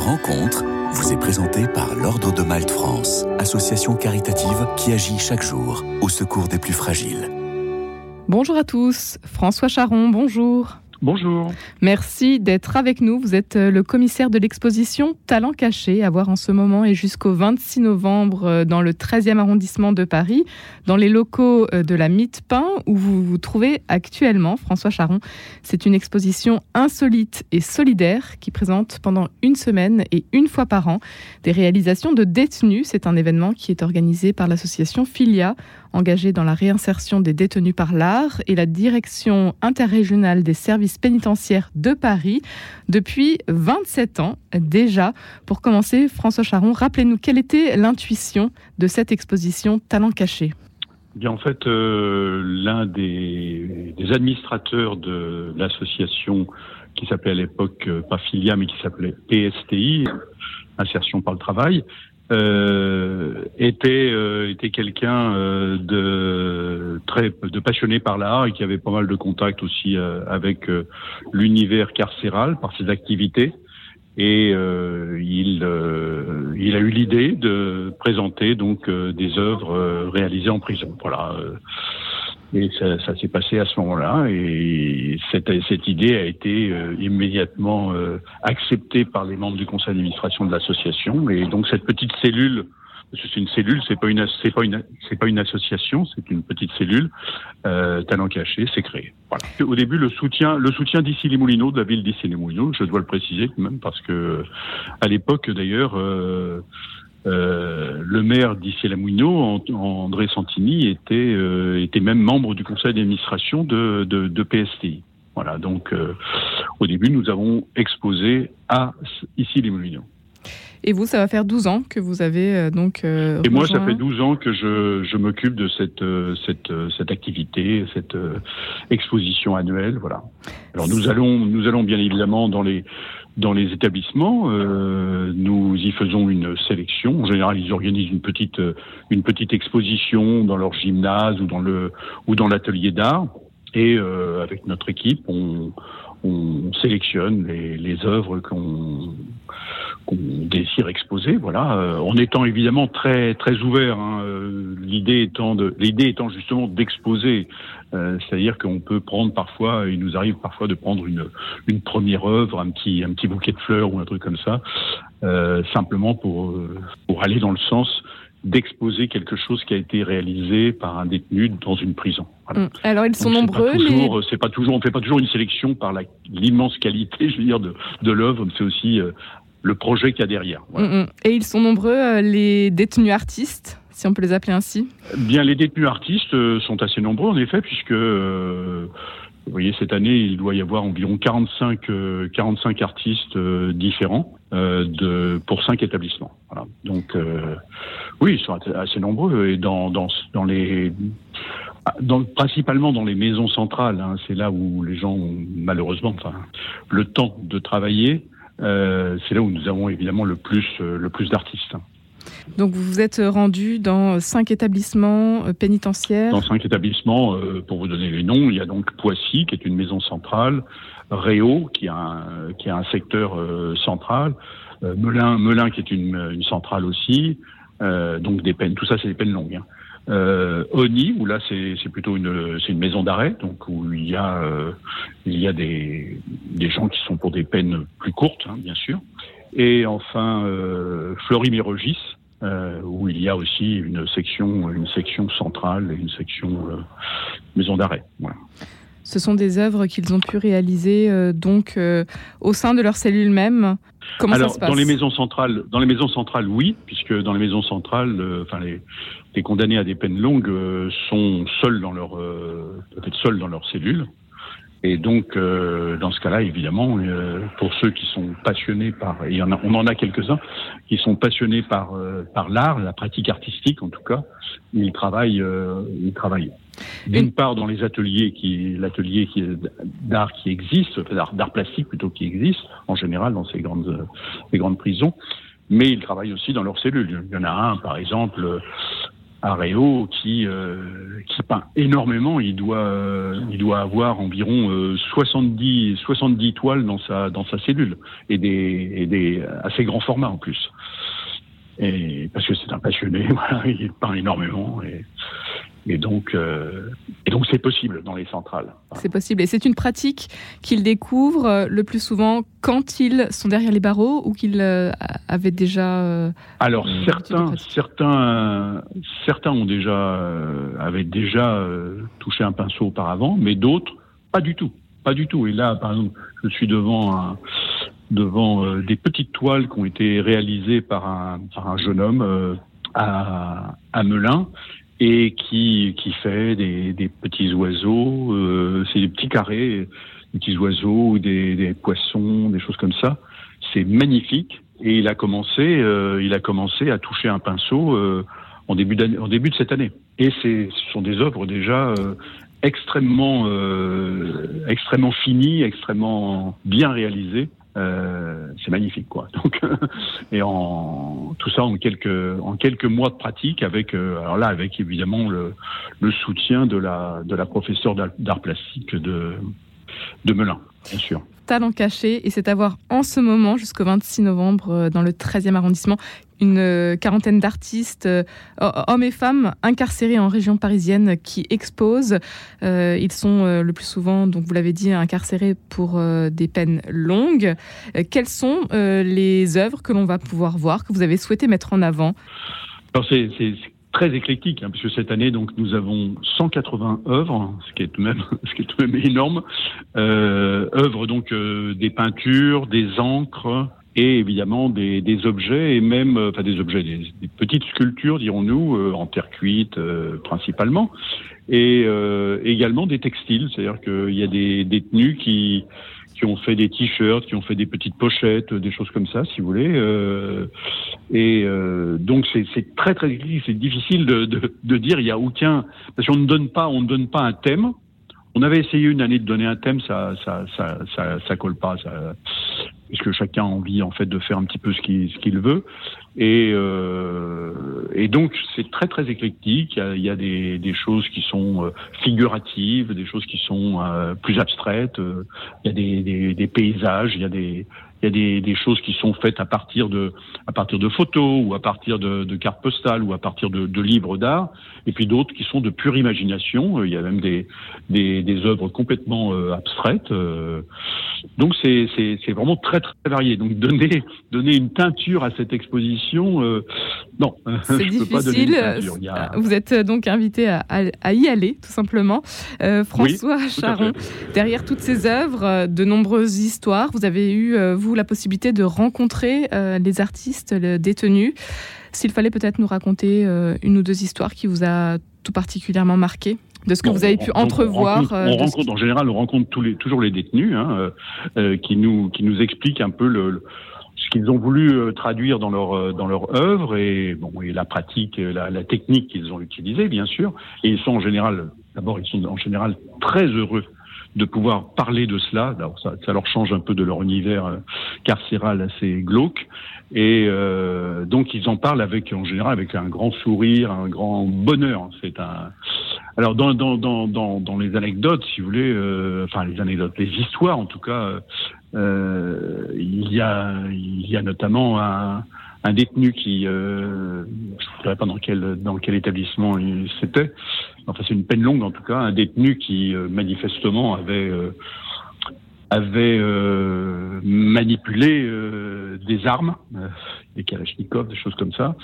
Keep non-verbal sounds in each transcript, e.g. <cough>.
Rencontre vous est présentée par l'Ordre de Malte France, association caritative qui agit chaque jour au secours des plus fragiles. Bonjour à tous, François Charon, bonjour. Bonjour. Merci d'être avec nous. Vous êtes euh, le commissaire de l'exposition Talents cachés à voir en ce moment et jusqu'au 26 novembre euh, dans le 13e arrondissement de Paris, dans les locaux euh, de la Pain où vous vous trouvez actuellement, François Charon. C'est une exposition insolite et solidaire qui présente pendant une semaine et une fois par an des réalisations de détenus. C'est un événement qui est organisé par l'association Filia engagée dans la réinsertion des détenus par l'art et la direction interrégionale des services pénitentiaires de Paris depuis 27 ans déjà. Pour commencer, François Charon, rappelez-nous quelle était l'intuition de cette exposition Talent caché. Bien, en fait, euh, l'un des, administrateurs de l'association qui s'appelait à l'époque euh, pas Filia mais qui s'appelait PSTI, Insertion par le travail, euh, était euh, était quelqu'un euh, de très de passionné par l'art et qui avait pas mal de contacts aussi avec l'univers carcéral par ses activités. Et il il a eu l'idée de présenter donc des œuvres réalisées en prison. Voilà et ça, ça s'est passé à ce moment-là, et cette, cette, idée a été euh, immédiatement euh, acceptée par les membres du conseil d'administration de l'association. Et donc cette petite cellule, parce que c'est une cellule, c'est pas une, c'est pas une, c'est pas une association, c'est une petite cellule, euh, talent caché, c'est créé. Voilà. Au début, le soutien, le soutien d'Issy les Moulineaux, de la ville d'Issy les Moulineaux, je dois le préciser quand même, parce que à l'époque d'ailleurs. Euh, le maire d'Issy la André Santini, était, euh, était même membre du conseil d'administration de, de, de, PSTI. Voilà, donc euh, au début, nous avons exposé à Issy les Moulineaux. Et vous, ça va faire 12 ans que vous avez donc. Et moi, ça fait 12 ans que je, je m'occupe de cette, cette, cette activité, cette exposition annuelle. Voilà. Alors nous allons, nous allons bien évidemment dans les dans les établissements, euh, nous y faisons une sélection. En général, ils organisent une petite euh, une petite exposition dans leur gymnase ou dans le ou dans l'atelier d'art. Et euh, avec notre équipe, on, on sélectionne les, œuvres qu'on désire exposer, voilà, euh, en étant évidemment très très ouvert. Hein, euh, l'idée étant l'idée étant justement d'exposer, euh, c'est-à-dire qu'on peut prendre parfois, il nous arrive parfois de prendre une première œuvre, un petit bouquet de fleurs ou un truc comme ça, simplement pour aller dans le sens d'exposer quelque chose qui a été réalisé par un détenu dans une prison. Mm. Alors ils sont nombreux. C'est pas toujours, on fait pas toujours une sélection par l'immense qualité, <laughs> je veux dire, de, de l'œuvre. C'est aussi euh, le projet qu'il y a derrière. Mm, mm. Et ils sont nombreux euh, les détenus artistes si on peut les appeler ainsi? Bien, les détenus artistes euh, sont assez nombreux en effet, puisque vous voyez, cette année, il doit y avoir environ 45, 45 artistes différents de, pour cinq établissements. Voilà. Donc, oui, ils sont assez nombreux et dans, dans, dans les dans, principalement dans les maisons centrales, hein, c'est là où les gens ont malheureusement enfin, le temps de travailler. Euh, c'est là où nous avons évidemment le plus, euh, le plus d'artistes. Donc vous vous êtes rendu dans cinq établissements euh, pénitentiaires Dans cinq établissements, euh, pour vous donner les noms, il y a donc Poissy, qui est une maison centrale, Réau, qui a un, qui a un secteur euh, central, Melun, Melun, qui est une, centrale aussi, donc des peines, tout ça c'est des peines longues. Hein. Oni, où là c'est plutôt une, une maison d'arrêt, donc où il y a, il y a des, des gens qui sont pour des peines plus courtes, hein, bien sûr. Et enfin euh, Fleury-Mérogis, euh, où il y a aussi une section, une section centrale et une section euh, maison d'arrêt. Voilà. Ce sont des œuvres qu'ils ont pu réaliser euh, donc au sein de leur cellule même. Comment Alors, ça se passe? dans les maisons centrales, dans les maisons centrales, oui, puisque dans les maisons centrales, enfin les, les, condamnés à des peines longues sont seuls dans leur peut-être seuls dans leur cellule. Et donc, dans ce cas-là, évidemment, pour ceux qui sont passionnés par, et y en a, on en a quelques-uns, qui sont passionnés par par l'art, la pratique artistique en tout cas, ils travaillent, ils travaillent d'une part, dans les ateliers qui, l'atelier qui d'art qui existe, d'art plastique plutôt qui existe, en général dans ces grandes, ces grandes prisons, mais ils travaillent aussi dans leurs cellules. Il y en a un, par exemple, Réau qui qui peint énormément. Il doit il doit avoir environ 70 70 toiles dans sa dans sa cellule et des et des assez grands formats en plus. Et parce que c'est un passionné, <laughs> voilà, il peint énormément et et donc, euh, et donc c'est possible dans les centrales. C'est possible. Et c'est une pratique qu'ils découvrent euh, le plus souvent quand ils sont derrière les barreaux ou qu'ils euh, avaient déjà. Alors certains, certains, certains ont déjà, avaient déjà touché un pinceau auparavant, mais d'autres pas du tout, pas du tout. Et là, par exemple, je suis devant un, devant des petites toiles qui ont été réalisées par un, par un jeune homme à, à Melun et qui, qui fait des, des petits oiseaux, euh, c'est des petits carrés, des petits oiseaux, des, des poissons, des choses comme ça. C'est magnifique. Et il a commencé, euh, il a commencé à toucher un pinceau euh, en début en début de cette année. Et ce sont des œuvres déjà euh, extrêmement, euh, extrêmement finies, extrêmement bien réalisées. Euh, c'est magnifique quoi. <laughs> Donc et en tout ça en quelques en quelques mois de pratique avec euh, alors là avec évidemment le, le soutien de la de la professeure d'art plastique de de Melun bien sûr talent caché et c'est à voir en ce moment jusqu'au 26 novembre euh, dans le 13e arrondissement une euh, quarantaine d'artistes, euh, hommes et femmes, incarcérés en région parisienne qui exposent. ils sont le plus souvent, donc vous l'avez dit, incarcérés pour des peines longues. quelles sont les œuvres que l'on va pouvoir voir, que vous avez souhaité mettre en avant? Alors c'est très éclectique, hein, puisque cette année, donc, nous avons 180 œuvres, ce qui est tout de même, <laughs> ce qui est tout de même énorme. Euh, œuvres donc euh, des peintures, des encres et évidemment des, des objets et même, euh, enfin des objets, des, des petites sculptures, dirons-nous, euh, en terre cuite principalement, et également des textiles, c'est-à-dire qu'il y a des détenus qui qui ont fait des t-shirts, qui ont fait des petites pochettes, des choses comme ça, si vous voulez. Euh, et euh, donc c'est très très difficile de, dire. Il y a aucun parce qu'on ne donne pas on ne donne pas un thème. On avait essayé une année de donner un thème, ça ça ça ça, ça colle pas. Ça, puisque chacun a envie en fait de faire un petit peu ce qu'il ce qu'il veut. Et, euh, et donc c'est très très éclectique. Il y a, des, des, choses qui sont euh, figuratives, des choses qui sont euh, plus abstraites. Il y a des, des, des paysages, il y a des il y a des, choses qui sont faites à partir de, à partir de photos ou à partir de, cartes postales ou à partir de, livres d'art, et puis d'autres qui sont de pure imagination. Il y a même des, des, œuvres complètement euh, abstraites. Euh. donc c'est vraiment très très varié. Donc donner donner une teinture à cette exposition, euh, non, <laughs> c'est difficile. A... Vous êtes donc invité à, à, y aller tout simplement. François Charon, derrière toutes ces œuvres, de nombreuses histoires, vous avez eu vous la possibilité de rencontrer euh, les artistes les détenus. S'il fallait peut-être nous raconter euh, une ou deux histoires qui vous a tout particulièrement marqué de ce que vous avez pu entrevoir. Euh, on rencontre, en général, on rencontre tous les, toujours les détenus hein, qui nous qui nous expliquent un peu le, ce qu'ils ont voulu traduire dans leur dans leur œuvre et bon et la pratique, la, la technique qu'ils ont utilisée bien sûr. Et ils sont en général, d'abord ils sont en général très heureux de pouvoir parler de cela. Alors ça, ça, leur change un peu de leur univers euh, carcéral assez glauque. Et euh, donc ils en parlent avec, en général, avec un grand sourire, un grand bonheur. C'est un. Alors dans dans dans dans, dans les anecdotes, si vous voulez, euh, enfin les anecdotes, les histoires en tout cas, euh, il y a il y a notamment un un détenu qui, euh, je ne sais pas dans quel dans quel établissement c'était, enfin c'est une peine longue en tout cas, un détenu qui euh, manifestement avait euh, avait euh, manipulé des armes, des kalachnikovs, des choses comme ça.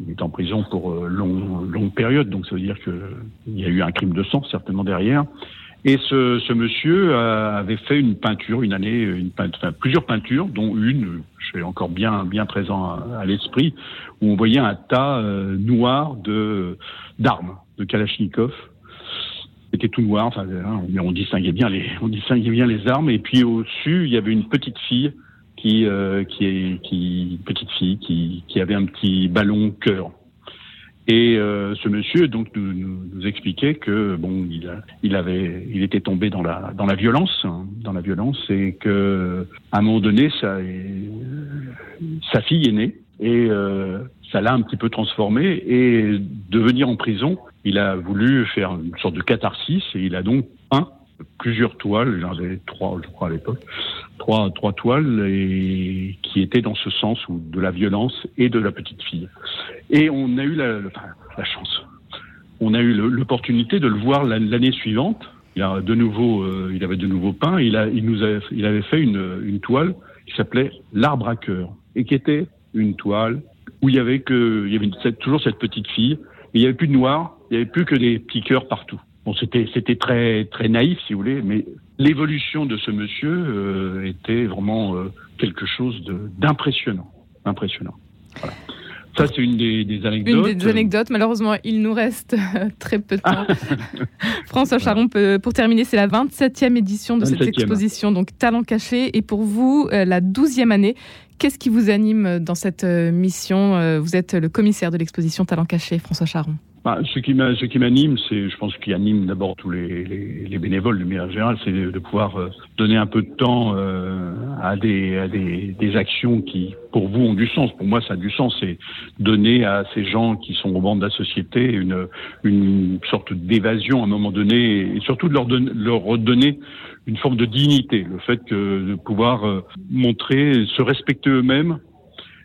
Il est en prison pour long, longue période, donc ça veut dire qu'il y a eu un crime de sang certainement derrière. Et ce, ce monsieur avait fait une peinture, une année, une peinture, enfin, plusieurs peintures, dont une, je suis encore bien, bien présent à, l'esprit, où on voyait un tas euh, noir de d'armes, de Kalachnikov. C'était tout noir, enfin, hein, on distinguait bien les, on distinguait bien les armes. Et puis au-dessus, il y avait une petite fille qui, euh, qui est, qui, petite fille qui, qui avait un petit ballon cœur. Et euh, ce monsieur donc nous, nous, expliquait que bon, il, il avait, il était tombé dans la dans la violence, hein, dans la violence, et que à un moment donné, sa, sa fille est née et ça l'a un petit peu transformé. Et de venir en prison, il a voulu faire une sorte de catharsis et il a donc peint plusieurs toiles, j'en avais trois, je crois, à l'époque, trois, trois toiles et qui étaient dans ce sens où de la violence et de la petite fille. Et on a eu la, la chance. On a eu l'opportunité de le voir l'année suivante. Il a de nouveau, euh, il avait de nouveau peint. Il a, il nous avait, il avait fait une, une toile qui s'appelait l'arbre à cœur et qui était une toile où il y avait que, il y avait toujours cette petite fille. il n'y avait plus de noir, il n'y avait plus que des petits cœurs partout. Bon, c'était c'était très très naïf, si vous voulez, mais l'évolution de ce monsieur euh, était vraiment euh, quelque chose d'impressionnant, impressionnant. Voilà. Ça, c'est une des, des, anecdotes. Une des anecdotes. Malheureusement, il nous reste très peu de temps. <laughs> François Charon, pour terminer, c'est la 27e édition de cette exposition, donc Talent caché. Et pour vous, euh, la 12e année. Qu'est-ce qui vous anime dans cette mission Vous êtes le commissaire de l'exposition Talent caché, François Charon? Bah, ce qui m'anime, c'est, je pense, qui anime d'abord tous les, les, les, bénévoles de manière générale, c'est de, pouvoir euh, donner un peu de temps euh, à, des, à des, des, actions qui, pour vous, ont du sens. Pour moi, ça a du sens. C'est donner à ces gens qui sont au bord de la société une, une sorte d'évasion à un moment donné, et surtout de leur, donner, leur redonner une forme de dignité. Le fait que de pouvoir euh, montrer, se respecter eux-mêmes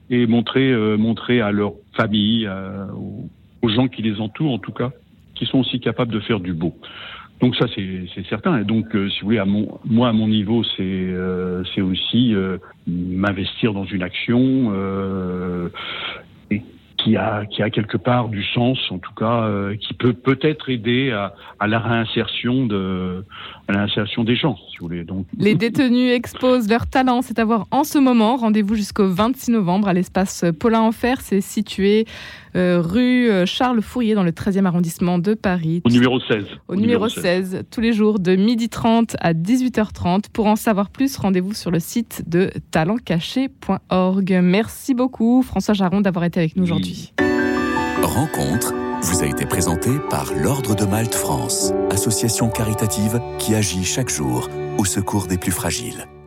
et montrer, montrer à leur famille, aux gens qui les entourent, en tout cas, qui sont aussi capables de faire du beau. Donc ça, c'est certain. Et donc, euh, si vous voulez, à mon, moi, à mon niveau, c'est euh, aussi euh, m'investir dans une action qui a, qui a quelque part du sens, en tout cas, qui peut peut-être aider à, à, la réinsertion de l'insertion des gens, si vous voulez. Donc <laughs> les détenus exposent leur talent, c'est à voir en ce moment. Rendez-vous jusqu'au 26 novembre à l'espace Paulin Enfer. C'est situé euh, rue euh, Charles Fourier dans le 13e arrondissement de Paris. Au numéro 16. Au, numéro 16. tous les jours de 12h30 à 18h30. Pour en savoir plus, rendez-vous sur le site de talentcaché.org. Merci beaucoup François Jaron d'avoir été avec nous aujourd'hui. Rencontre vous a été présenté par l'Ordre de Malte France, association caritative qui agit chaque jour au secours des plus fragiles.